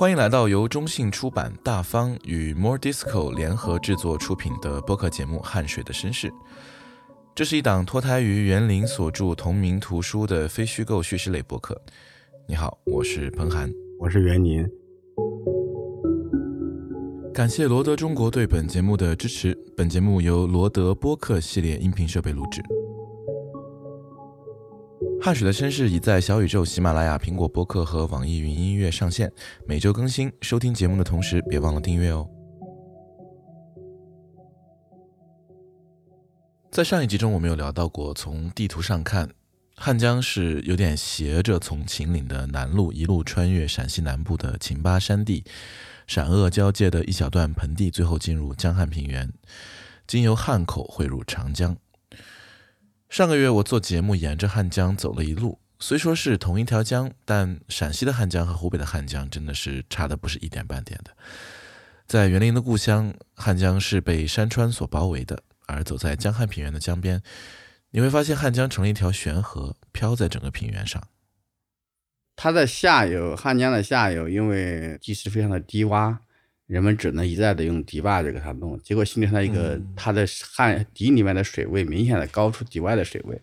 欢迎来到由中信出版、大方与 More Disco 联合制作出品的播客节目《汗水的绅士》。这是一档脱胎于园林所著同名图书的非虚构叙事类播客。你好，我是彭涵，我是袁林。感谢罗德中国对本节目的支持。本节目由罗德播客系列音频设备录制。汗水的绅士已在小宇宙、喜马拉雅、苹果播客和网易云音乐上线，每周更新。收听节目的同时，别忘了订阅哦。在上一集中，我们有聊到过，从地图上看，汉江是有点斜着从秦岭的南路一路穿越陕西南部的秦巴山地。陕鄂交界的一小段盆地，最后进入江汉平原，经由汉口汇入长江。上个月我做节目，沿着汉江走了一路，虽说是同一条江，但陕西的汉江和湖北的汉江真的是差的不是一点半点的。在园林的故乡，汉江是被山川所包围的，而走在江汉平原的江边，你会发现汉江成了一条悬河，飘在整个平原上。它的下游，汉江的下游，因为地势非常的低洼，人们只能一再的用堤坝这给它弄，结果形成了一个它的汉堤里面的水位明显的高出堤外的水位。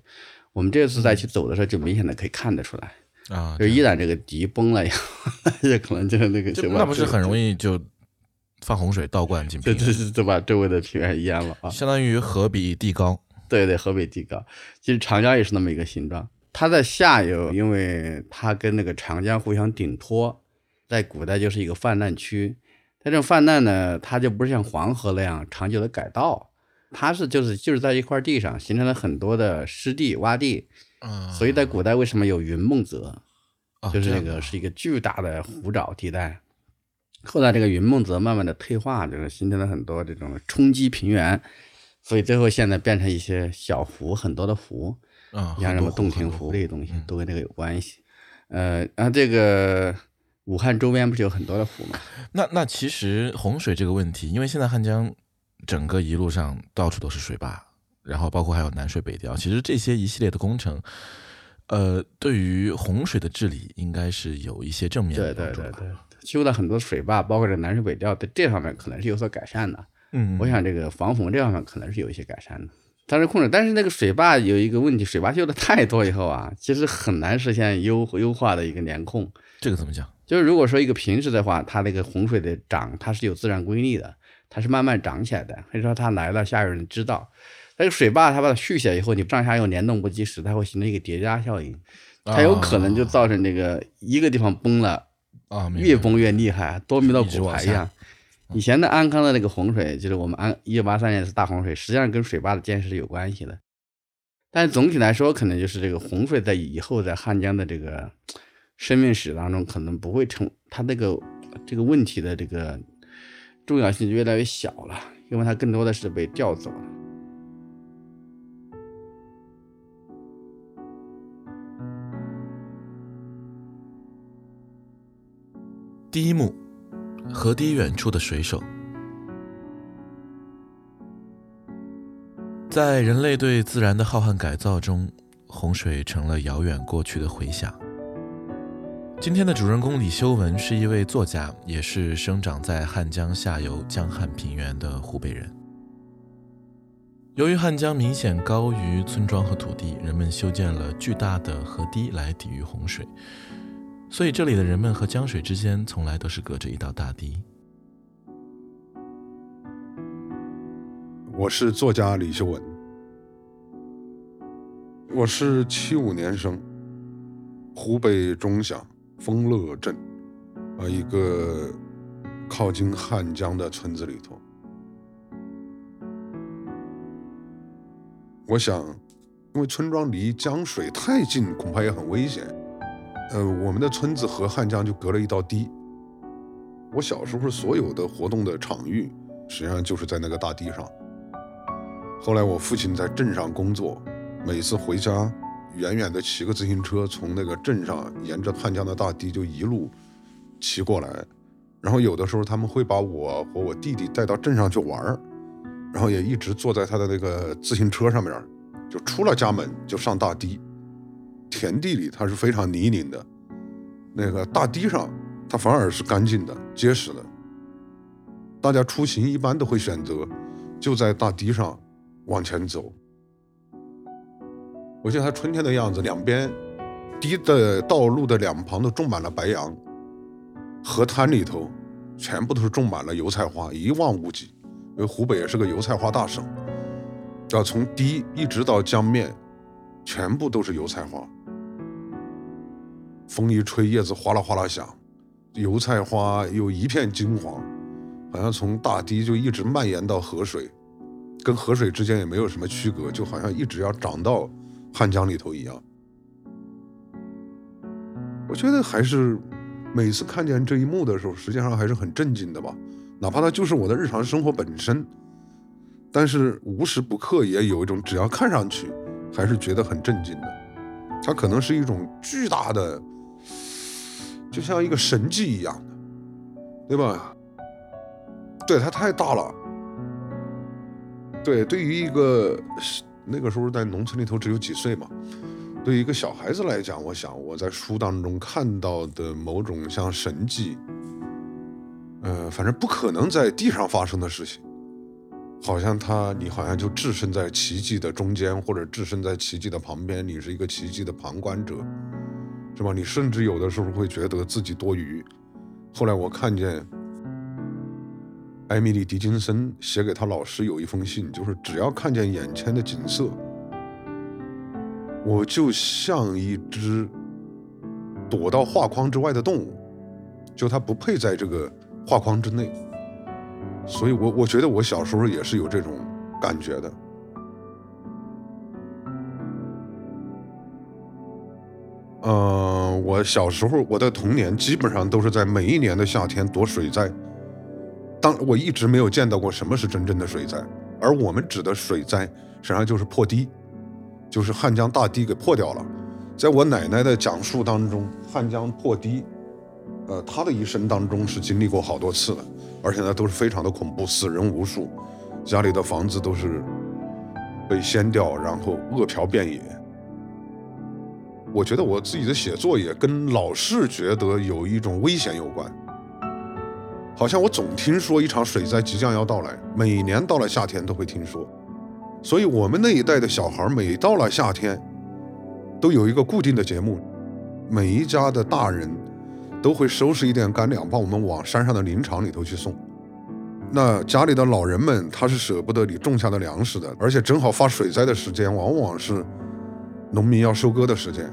我们这次再去走的时候，就明显的可以看得出来啊，就一旦这个堤崩了以后，也可能就是那个那不是很容易就放洪水倒灌进平原，这这就把周围的平原淹了啊，相当于河比地高。对对，河比地高，其实长江也是那么一个形状。它在下游，因为它跟那个长江互相顶托，在古代就是一个泛滥区。它这种泛滥呢，它就不是像黄河那样长久的改道，它是就是就是在一块地上形成了很多的湿地洼地。嗯，所以在古代为什么有云梦泽，就是那个是一个巨大的湖沼地带。后来这个云梦泽慢慢的退化，就是形成了很多这种冲积平原，所以最后现在变成一些小湖，很多的湖。嗯，像什么洞庭湖这些东西都跟这个有关系。呃，然后这个武汉周边不是有很多的湖吗？那那其实洪水这个问题，因为现在汉江整个一路上到处都是水坝，然后包括还有南水北调，其实这些一系列的工程，呃，对于洪水的治理应该是有一些正面的帮助。对对对对，修了很多水坝，包括这南水北调，在这方面可能是有所改善的。嗯，我想这个防洪这方面可能是有一些改善的。它是控制，但是那个水坝有一个问题，水坝修的太多以后啊，其实很难实现优优化的一个联控。这个怎么讲？就是如果说一个平时的话，它那个洪水的涨，它是有自然规律的，它是慢慢涨起来的。所以说它来了，下游人知道。那个水坝它把它蓄起来以后，你上下游联动不及时，它会形成一个叠加效应，它有可能就造成这个一个地方崩了啊，越崩越厉害，多米诺骨牌一样。以前的安康的那个洪水，就是我们安一九八三年是大洪水，实际上跟水坝的建设是有关系的。但总体来说，可能就是这个洪水在以后在汉江的这个生命史当中，可能不会成他那个这个问题的这个重要性越来越小了，因为他更多的是被调走了。第一幕。河堤远处的水手，在人类对自然的浩瀚改造中，洪水成了遥远过去的回响。今天的主人公李修文是一位作家，也是生长在汉江下游江汉平原的湖北人。由于汉江明显高于村庄和土地，人们修建了巨大的河堤来抵御洪水。所以，这里的人们和江水之间从来都是隔着一道大堤。我是作家李修文，我是七五年生，湖北钟祥丰乐镇啊一个靠近汉江的村子里头。我想，因为村庄离江水太近，恐怕也很危险。呃，我们的村子和汉江就隔了一道堤。我小时候所有的活动的场域，实际上就是在那个大堤上。后来我父亲在镇上工作，每次回家，远远的骑个自行车从那个镇上沿着汉江的大堤就一路骑过来。然后有的时候他们会把我和我弟弟带到镇上去玩儿，然后也一直坐在他的那个自行车上面，就出了家门就上大堤。田地里它是非常泥泞的，那个大堤上它反而是干净的、结实的。大家出行一般都会选择就在大堤上往前走。我记得它春天的样子，两边堤的道路的两旁都种满了白杨，河滩里头全部都是种满了油菜花，一望无际。因为湖北也是个油菜花大省，要从堤一直到江面，全部都是油菜花。风一吹，叶子哗啦哗啦响，油菜花又一片金黄，好像从大堤就一直蔓延到河水，跟河水之间也没有什么区隔，就好像一直要长到汉江里头一样。我觉得还是每次看见这一幕的时候，实际上还是很震惊的吧。哪怕它就是我的日常生活本身，但是无时不刻也有一种，只要看上去还是觉得很震惊的。它可能是一种巨大的，就像一个神迹一样的，对吧？对，它太大了。对，对于一个那个时候在农村里头只有几岁嘛，对于一个小孩子来讲，我想我在书当中看到的某种像神迹。呃，反正不可能在地上发生的事情，好像他你好像就置身在奇迹的中间，或者置身在奇迹的旁边，你是一个奇迹的旁观者，是吧？你甚至有的时候会觉得自己多余。后来我看见艾米丽·狄金森写给他老师有一封信，就是只要看见眼前的景色，我就像一只躲到画框之外的动物，就它不配在这个。画框之内，所以我我觉得我小时候也是有这种感觉的。嗯，我小时候我的童年基本上都是在每一年的夏天躲水灾。当我一直没有见到过什么是真正的水灾，而我们指的水灾实际上就是破堤，就是汉江大堤给破掉了。在我奶奶的讲述当中，汉江破堤。呃，她的一生当中是经历过好多次的，而且呢都是非常的恐怖，死人无数，家里的房子都是被掀掉，然后饿殍遍野。我觉得我自己的写作也跟老是觉得有一种危险有关，好像我总听说一场水灾即将要到来，每年到了夏天都会听说，所以我们那一代的小孩每到了夏天，都有一个固定的节目，每一家的大人。都会收拾一点干粮，把我们往山上的林场里头去送。那家里的老人们，他是舍不得你种下的粮食的，而且正好发水灾的时间，往往是农民要收割的时间。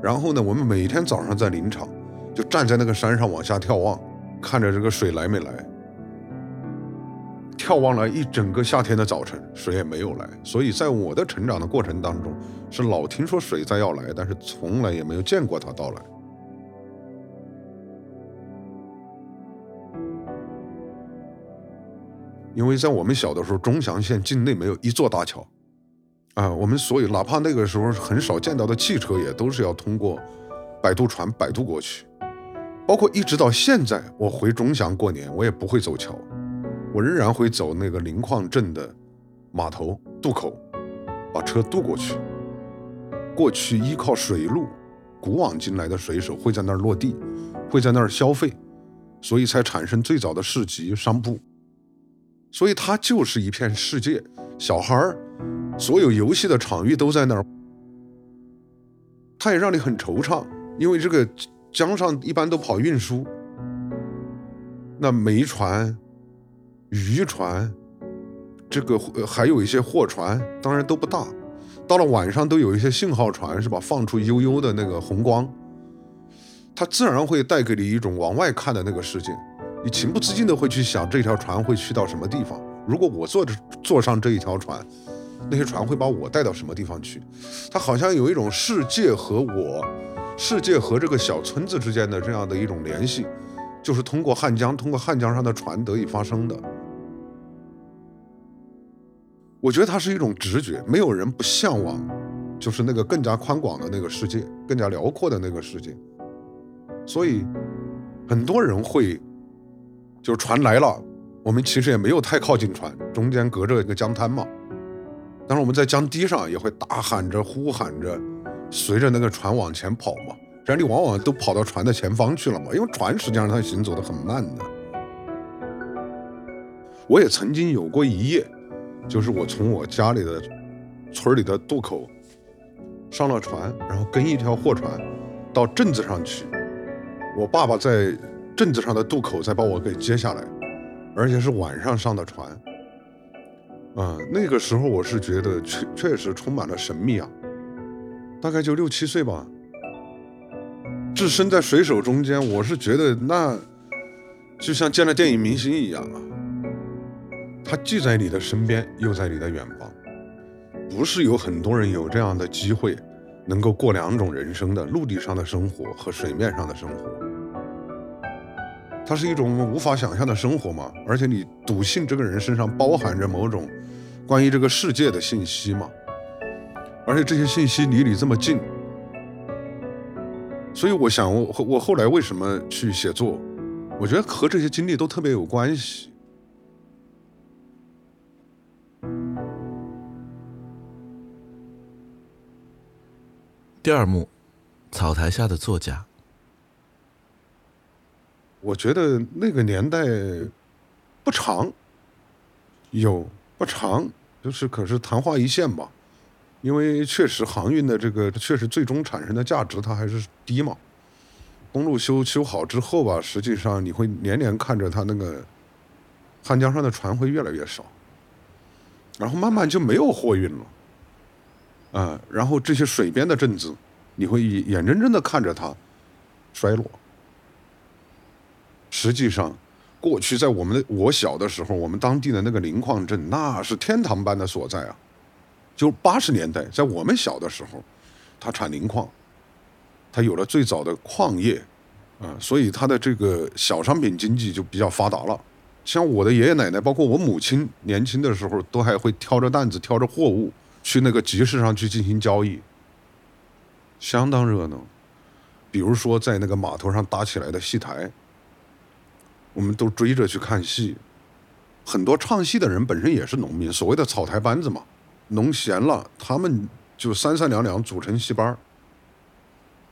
然后呢，我们每天早上在林场，就站在那个山上往下眺望，看着这个水来没来。眺望了一整个夏天的早晨，水也没有来。所以在我的成长的过程当中，是老听说水灾要来，但是从来也没有见过它到来。因为在我们小的时候，钟祥县境内没有一座大桥，啊，我们所以哪怕那个时候很少见到的汽车，也都是要通过摆渡船摆渡过去。包括一直到现在，我回钟祥过年，我也不会走桥。我仍然会走那个临矿镇的码头渡口，把车渡过去。过去依靠水路，古往今来的水手会在那儿落地，会在那儿消费，所以才产生最早的市集商铺。所以它就是一片世界，小孩儿所有游戏的场域都在那儿。它也让你很惆怅，因为这个江上一般都跑运输，那煤船。渔船，这个呃还有一些货船，当然都不大。到了晚上，都有一些信号船，是吧？放出悠悠的那个红光，它自然会带给你一种往外看的那个世界。你情不自禁的会去想，这条船会去到什么地方？如果我坐着坐上这一条船，那些船会把我带到什么地方去？它好像有一种世界和我，世界和这个小村子之间的这样的一种联系，就是通过汉江，通过汉江上的船得以发生的。我觉得它是一种直觉，没有人不向往，就是那个更加宽广的那个世界，更加辽阔的那个世界。所以，很多人会，就是船来了，我们其实也没有太靠近船，中间隔着一个江滩嘛。当时我们在江堤上也会大喊着、呼喊着，随着那个船往前跑嘛。然后你往往都跑到船的前方去了嘛，因为船实际上它行走的很慢的。我也曾经有过一夜，就是我从我家里的村里的渡口上了船，然后跟一条货船到镇子上去，我爸爸在镇子上的渡口再把我给接下来，而且是晚上上的船。啊，那个时候我是觉得确确实充满了神秘啊，大概就六七岁吧，置身在水手中间，我是觉得那就像见了电影明星一样啊，他既在你的身边，又在你的远方，不是有很多人有这样的机会，能够过两种人生的陆地上的生活和水面上的生活，它是一种无法想象的生活嘛，而且你笃信这个人身上包含着某种。关于这个世界的信息嘛，而且这些信息离你这么近，所以我想，我我后来为什么去写作？我觉得和这些经历都特别有关系。第二幕，草台下的作家。我觉得那个年代不长，有不长。就是可是昙花一现吧，因为确实航运的这个确实最终产生的价值它还是低嘛。公路修修好之后吧，实际上你会年年看着它那个汉江上的船会越来越少，然后慢慢就没有货运了。啊，然后这些水边的镇子，你会眼睁睁的看着它衰落。实际上。过去在我们的我小的时候，我们当地的那个磷矿镇，那是天堂般的所在啊！就八十年代，在我们小的时候，它产磷矿，它有了最早的矿业，啊，所以它的这个小商品经济就比较发达了。像我的爷爷奶奶，包括我母亲，年轻的时候都还会挑着担子、挑着货物去那个集市上去进行交易，相当热闹。比如说在那个码头上搭起来的戏台。我们都追着去看戏，很多唱戏的人本身也是农民，所谓的草台班子嘛。农闲了，他们就三三两两组成戏班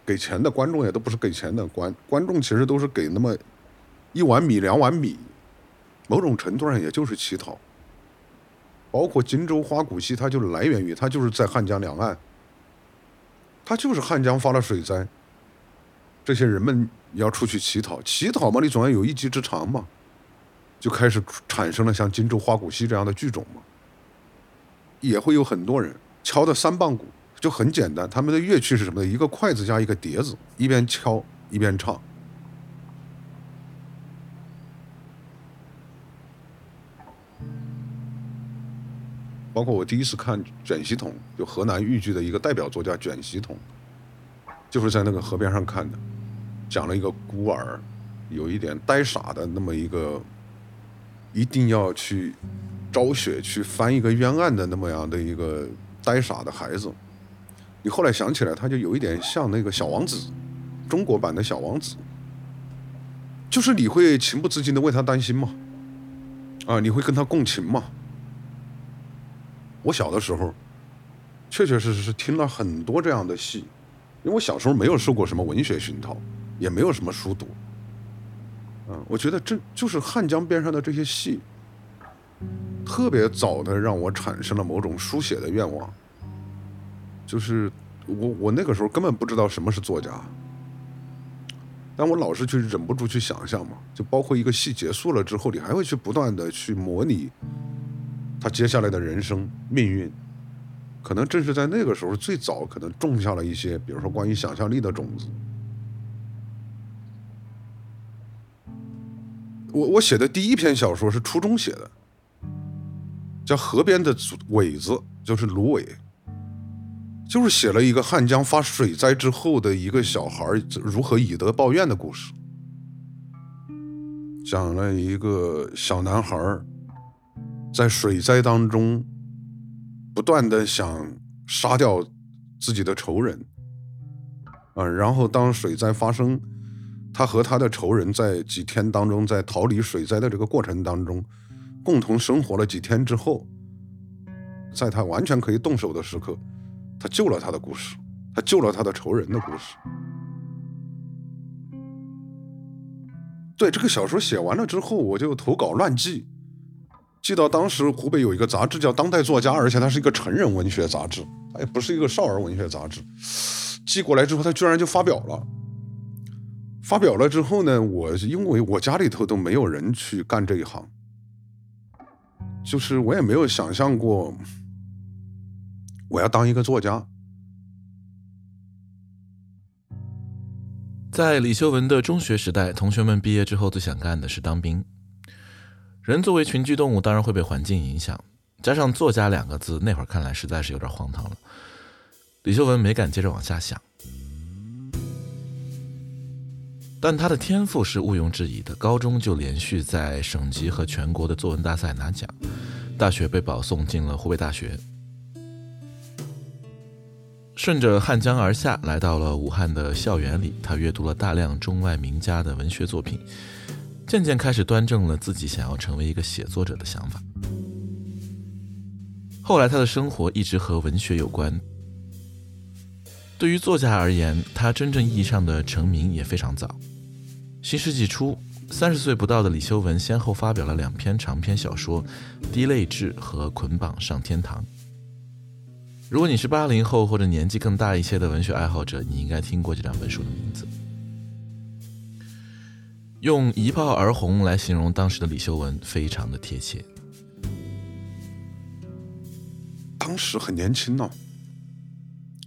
给钱的观众也都不是给钱的观观众，其实都是给那么一碗米两碗米，某种程度上也就是乞讨。包括荆州花鼓戏，它就来源于它就是在汉江两岸，它就是汉江发了水灾。这些人们要出去乞讨，乞讨嘛，你总要有一技之长嘛，就开始产生了像荆州花鼓戏这样的剧种嘛。也会有很多人敲的三棒鼓，就很简单，他们的乐器是什么呢？一个筷子加一个碟子，一边敲一边唱。包括我第一次看卷席筒，就河南豫剧的一个代表作家卷席筒，就是在那个河边上看的。讲了一个孤儿，有一点呆傻的那么一个，一定要去昭雪去翻一个冤案的那么样的一个呆傻的孩子。你后来想起来，他就有一点像那个小王子，中国版的小王子，就是你会情不自禁的为他担心吗？啊，你会跟他共情吗？我小的时候，确确实实是听了很多这样的戏，因为我小时候没有受过什么文学熏陶。也没有什么书读，嗯，我觉得这就是汉江边上的这些戏，特别早的让我产生了某种书写的愿望。就是我我那个时候根本不知道什么是作家，但我老是去忍不住去想象嘛，就包括一个戏结束了之后，你还会去不断的去模拟他接下来的人生命运，可能正是在那个时候最早可能种下了一些，比如说关于想象力的种子。我我写的第一篇小说是初中写的，叫《河边的苇子》，就是芦苇，就是写了一个汉江发水灾之后的一个小孩如何以德报怨的故事，讲了一个小男孩在水灾当中不断的想杀掉自己的仇人，啊，然后当水灾发生。他和他的仇人在几天当中，在逃离水灾的这个过程当中，共同生活了几天之后，在他完全可以动手的时刻，他救了他的故事，他救了他的仇人的故事。对这个小说写完了之后，我就投稿乱寄，寄到当时湖北有一个杂志叫《当代作家》，而且它是一个成人文学杂志，它也不是一个少儿文学杂志。寄过来之后，它居然就发表了。发表了之后呢，我因为我家里头都没有人去干这一行，就是我也没有想象过我要当一个作家。在李修文的中学时代，同学们毕业之后最想干的是当兵。人作为群居动物，当然会被环境影响，加上“作家”两个字，那会儿看来实在是有点荒唐了。李修文没敢接着往下想，但他的天赋是毋庸置疑的。高中就连续在省级和全国的作文大赛拿奖，大学被保送进了湖北大学。顺着汉江而下，来到了武汉的校园里，他阅读了大量中外名家的文学作品，渐渐开始端正了自己想要成为一个写作者的想法。后来，他的生活一直和文学有关。对于作家而言，他真正意义上的成名也非常早。新世纪初，三十岁不到的李修文先后发表了两篇长篇小说《滴泪痣》和《捆绑上天堂》。如果你是八零后或者年纪更大一些的文学爱好者，你应该听过这两本书的名字。用“一炮而红”来形容当时的李修文，非常的贴切。当时很年轻呢，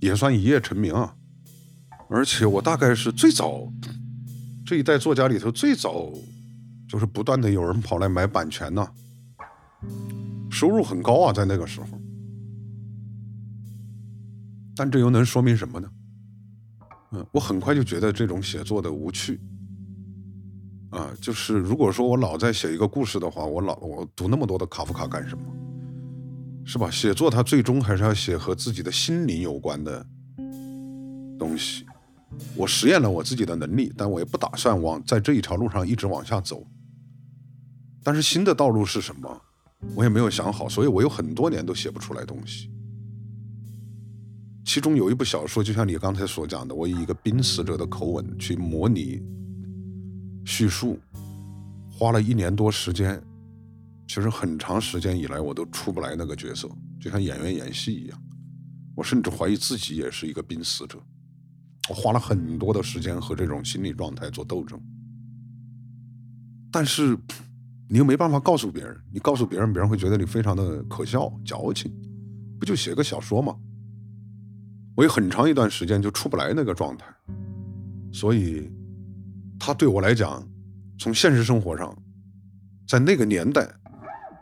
也算一夜成名啊。而且我大概是最早这一代作家里头最早，就是不断的有人跑来买版权呢，收入很高啊，在那个时候。但这又能说明什么呢？嗯，我很快就觉得这种写作的无趣。啊，就是如果说我老在写一个故事的话，我老我读那么多的卡夫卡干什么？是吧？写作它最终还是要写和自己的心灵有关的东西。我实验了我自己的能力，但我也不打算往在这一条路上一直往下走。但是新的道路是什么？我也没有想好，所以我有很多年都写不出来东西。其中有一部小说，就像你刚才所讲的，我以一个濒死者的口吻去模拟叙述，花了一年多时间，其实很长时间以来我都出不来那个角色，就像演员演戏一样。我甚至怀疑自己也是一个濒死者，我花了很多的时间和这种心理状态做斗争。但是你又没办法告诉别人，你告诉别人，别人会觉得你非常的可笑、矫情，不就写个小说吗？我有很长一段时间就出不来那个状态，所以，他对我来讲，从现实生活上，在那个年代，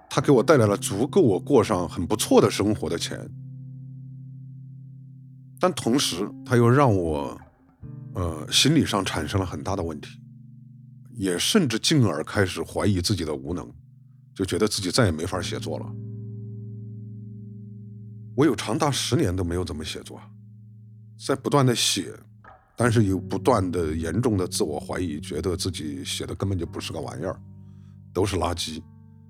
他给我带来了足够我过上很不错的生活的钱，但同时他又让我，呃，心理上产生了很大的问题，也甚至进而开始怀疑自己的无能，就觉得自己再也没法写作了。我有长达十年都没有怎么写作。在不断的写，但是有不断的严重的自我怀疑，觉得自己写的根本就不是个玩意儿，都是垃圾，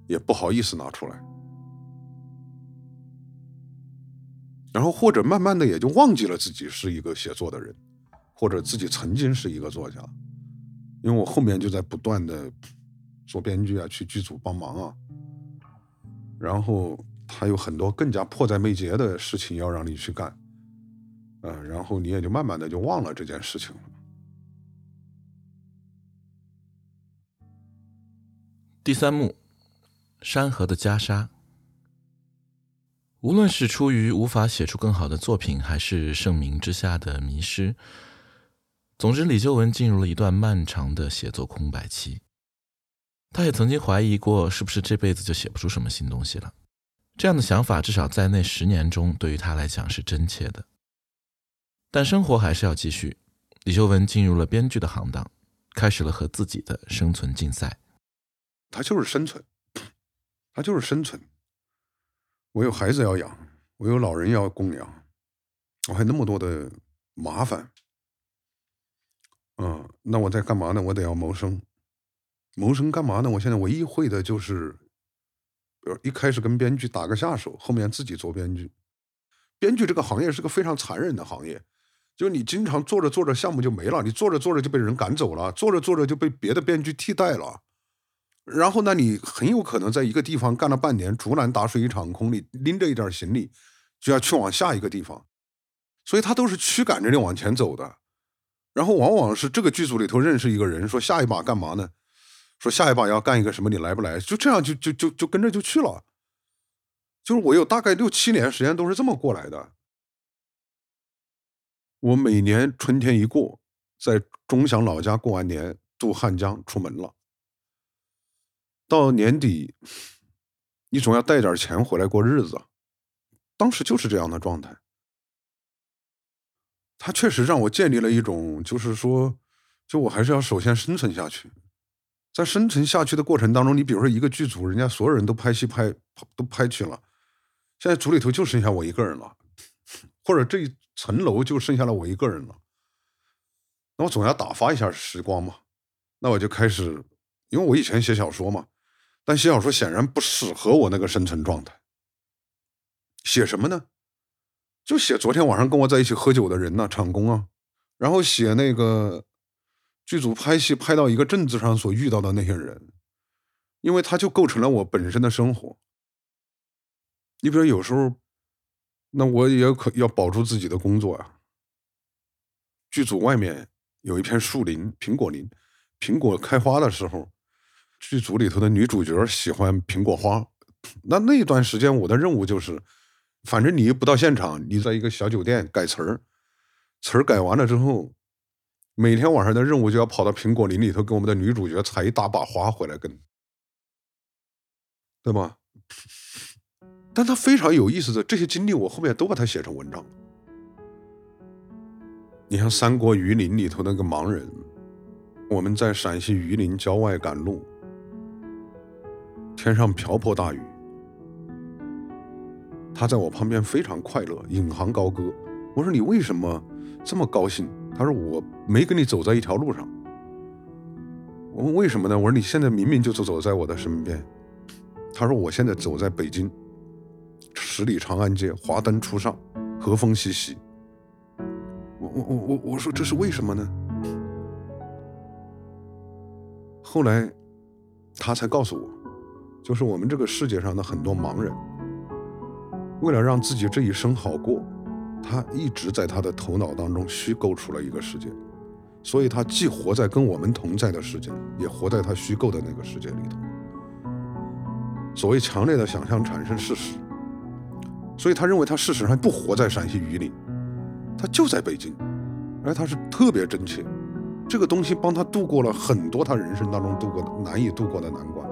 也不好意思拿出来。然后或者慢慢的也就忘记了自己是一个写作的人，或者自己曾经是一个作家，因为我后面就在不断的做编剧啊，去剧组帮忙啊，然后他有很多更加迫在眉睫的事情要让你去干。嗯，然后你也就慢慢的就忘了这件事情了。第三幕，山河的袈裟。无论是出于无法写出更好的作品，还是盛名之下的迷失，总之，李修文进入了一段漫长的写作空白期。他也曾经怀疑过，是不是这辈子就写不出什么新东西了。这样的想法，至少在那十年中，对于他来讲是真切的。但生活还是要继续。李修文进入了编剧的行当，开始了和自己的生存竞赛。他就是生存，他就是生存。我有孩子要养，我有老人要供养，我还那么多的麻烦。嗯，那我在干嘛呢？我得要谋生。谋生干嘛呢？我现在唯一会的就是，比如一开始跟编剧打个下手，后面自己做编剧。编剧这个行业是个非常残忍的行业。就你经常做着做着项目就没了，你做着做着就被人赶走了，做着做着就被别的编剧替代了。然后呢，你很有可能在一个地方干了半年，竹篮打水一场空，你拎着一点行李就要去往下一个地方，所以他都是驱赶着你往前走的。然后往往是这个剧组里头认识一个人，说下一把干嘛呢？说下一把要干一个什么，你来不来？就这样就就就就跟着就去了。就是我有大概六七年时间都是这么过来的。我每年春天一过，在钟祥老家过完年，渡汉江出门了。到年底，你总要带点钱回来过日子。当时就是这样的状态。他确实让我建立了一种，就是说，就我还是要首先生存下去。在生存下去的过程当中，你比如说一个剧组，人家所有人都拍戏拍都拍去了，现在组里头就剩下我一个人了，或者这一。层楼就剩下了我一个人了，那我总要打发一下时光嘛。那我就开始，因为我以前写小说嘛，但写小说显然不适合我那个生存状态。写什么呢？就写昨天晚上跟我在一起喝酒的人呐，场工啊，然后写那个剧组拍戏拍到一个镇子上所遇到的那些人，因为他就构成了我本身的生活。你比如有时候。那我也可要保住自己的工作呀。剧组外面有一片树林，苹果林，苹果开花的时候，剧组里头的女主角喜欢苹果花。那那段时间，我的任务就是，反正你不到现场，你在一个小酒店改词儿，词儿改完了之后，每天晚上的任务就要跑到苹果林里头，给我们的女主角采一大把花回来跟，对吧？但他非常有意思的这些经历，我后面都把它写成文章。你像《三国榆林》里头那个盲人，我们在陕西榆林郊外赶路，天上瓢泼大雨，他在我旁边非常快乐，引吭高歌。我说你为什么这么高兴？他说我没跟你走在一条路上。我问为什么呢？我说你现在明明就走走在我的身边。他说我现在走在北京。十里长安街，华灯初上，和风习习。我我我我我说这是为什么呢？后来他才告诉我，就是我们这个世界上的很多盲人，为了让自己这一生好过，他一直在他的头脑当中虚构出了一个世界，所以他既活在跟我们同在的世界，也活在他虚构的那个世界里头。所谓强烈的想象产生事实。所以他认为他事实上不活在陕西榆林，他就在北京，而他是特别真切，这个东西帮他度过了很多他人生当中度过的难以度过的难关。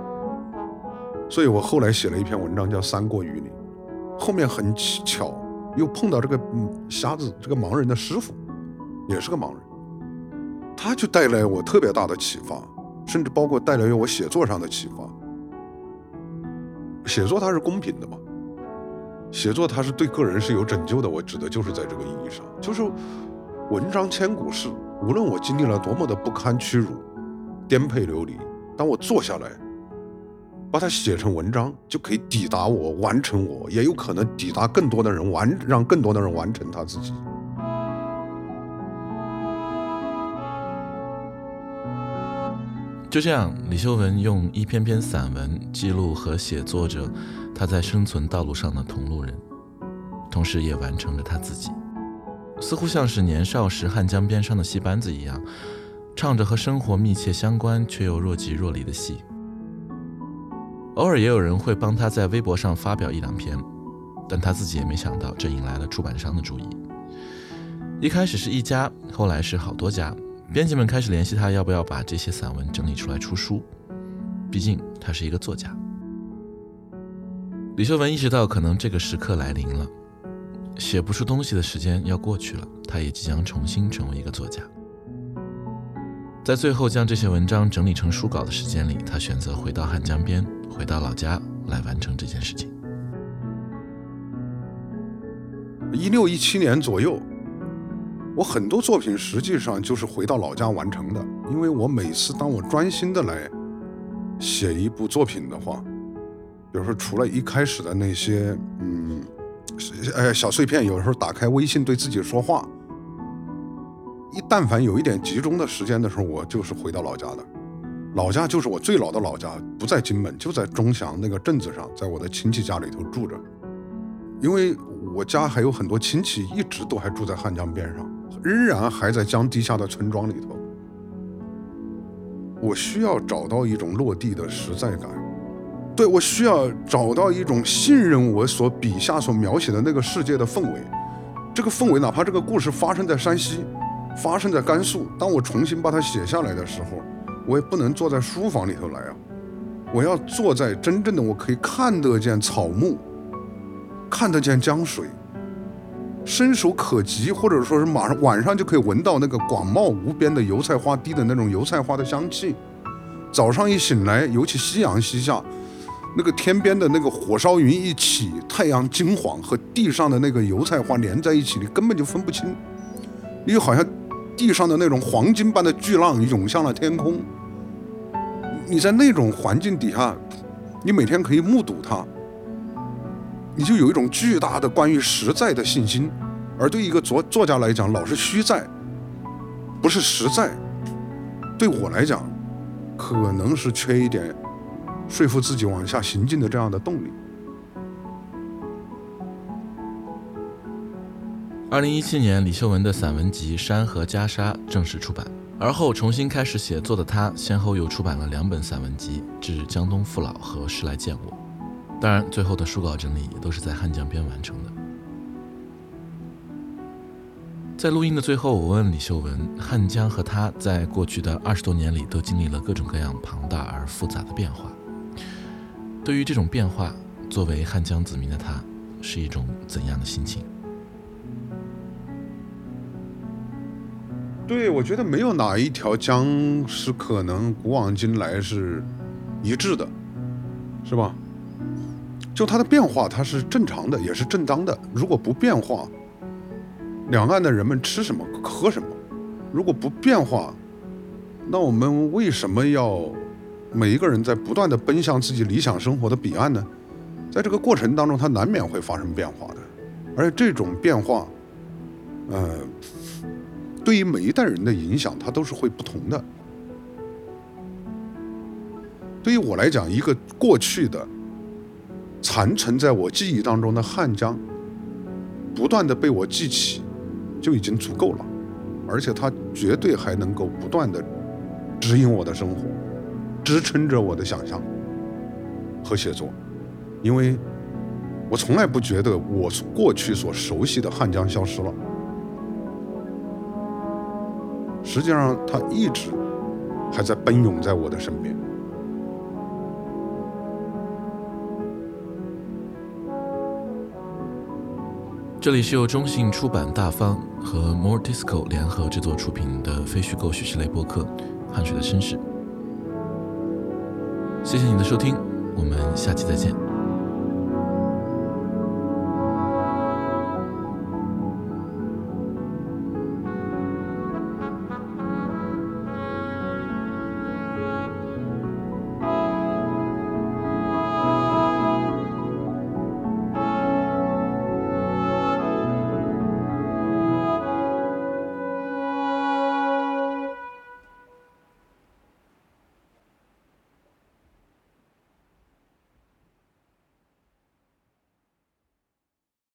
所以我后来写了一篇文章叫《三过榆林》，后面很巧又碰到这个瞎子这个盲人的师傅，也是个盲人，他就带来我特别大的启发，甚至包括带来我写作上的启发。写作它是公平的嘛？写作它是对个人是有拯救的，我指的就是在这个意义上，就是文章千古事，无论我经历了多么的不堪屈辱、颠沛流离，当我坐下来把它写成文章，就可以抵达我，完成我，也有可能抵达更多的人，完让更多的人完成他自己。就这样，李秀文用一篇篇散文记录和写作着他在生存道路上的同路人，同时也完成了他自己，似乎像是年少时汉江边上的戏班子一样，唱着和生活密切相关却又若即若离的戏。偶尔也有人会帮他在微博上发表一两篇，但他自己也没想到，这引来了出版商的注意。一开始是一家，后来是好多家。编辑们开始联系他，要不要把这些散文整理出来出书？毕竟他是一个作家。李秀文意识到，可能这个时刻来临了，写不出东西的时间要过去了，他也即将重新成为一个作家。在最后将这些文章整理成书稿的时间里，他选择回到汉江边，回到老家来完成这件事情。一六一七年左右。我很多作品实际上就是回到老家完成的，因为我每次当我专心的来写一部作品的话，比如说除了一开始的那些嗯，哎小碎片，有时候打开微信对自己说话，一但凡有一点集中的时间的时候，我就是回到老家的。老家就是我最老的老家，不在荆门，就在钟祥那个镇子上，在我的亲戚家里头住着。因为我家还有很多亲戚一直都还住在汉江边上，仍然还在江堤下的村庄里头。我需要找到一种落地的实在感，对我需要找到一种信任我所笔下所描写的那个世界的氛围。这个氛围，哪怕这个故事发生在山西，发生在甘肃，当我重新把它写下来的时候。我也不能坐在书房里头来啊！我要坐在真正的我可以看得见草木，看得见江水，伸手可及，或者说是马上晚上就可以闻到那个广袤无边的油菜花地的那种油菜花的香气。早上一醒来，尤其夕阳西下，那个天边的那个火烧云一起，太阳金黄和地上的那个油菜花连在一起，你根本就分不清，你就好像地上的那种黄金般的巨浪涌向了天空。你在那种环境底下，你每天可以目睹它，你就有一种巨大的关于实在的信心。而对一个作作家来讲，老是虚在，不是实在，对我来讲，可能是缺一点说服自己往下行进的这样的动力。二零一七年，李秀文的散文集《山河袈裟》正式出版。而后重新开始写作的他，先后又出版了两本散文集《致江东父老》和《时来见我》。当然，最后的书稿整理也都是在汉江边完成的。在录音的最后，我问李秀文：汉江和他在过去的二十多年里都经历了各种各样庞大而复杂的变化。对于这种变化，作为汉江子民的他，是一种怎样的心情？对，我觉得没有哪一条江是可能古往今来是一致的，是吧？就它的变化，它是正常的，也是正当的。如果不变化，两岸的人们吃什么喝什么？如果不变化，那我们为什么要每一个人在不断的奔向自己理想生活的彼岸呢？在这个过程当中，它难免会发生变化的，而且这种变化，呃。对于每一代人的影响，它都是会不同的。对于我来讲，一个过去的残存在我记忆当中的汉江，不断的被我记起，就已经足够了。而且它绝对还能够不断的指引我的生活，支撑着我的想象和写作。因为我从来不觉得我过去所熟悉的汉江消失了。实际上，他一直还在奔涌在我的身边。这里是由中信出版大方和 More Disco 联合制作出品的非虚构叙事类播客《汗水的绅士》。谢谢你的收听，我们下期再见。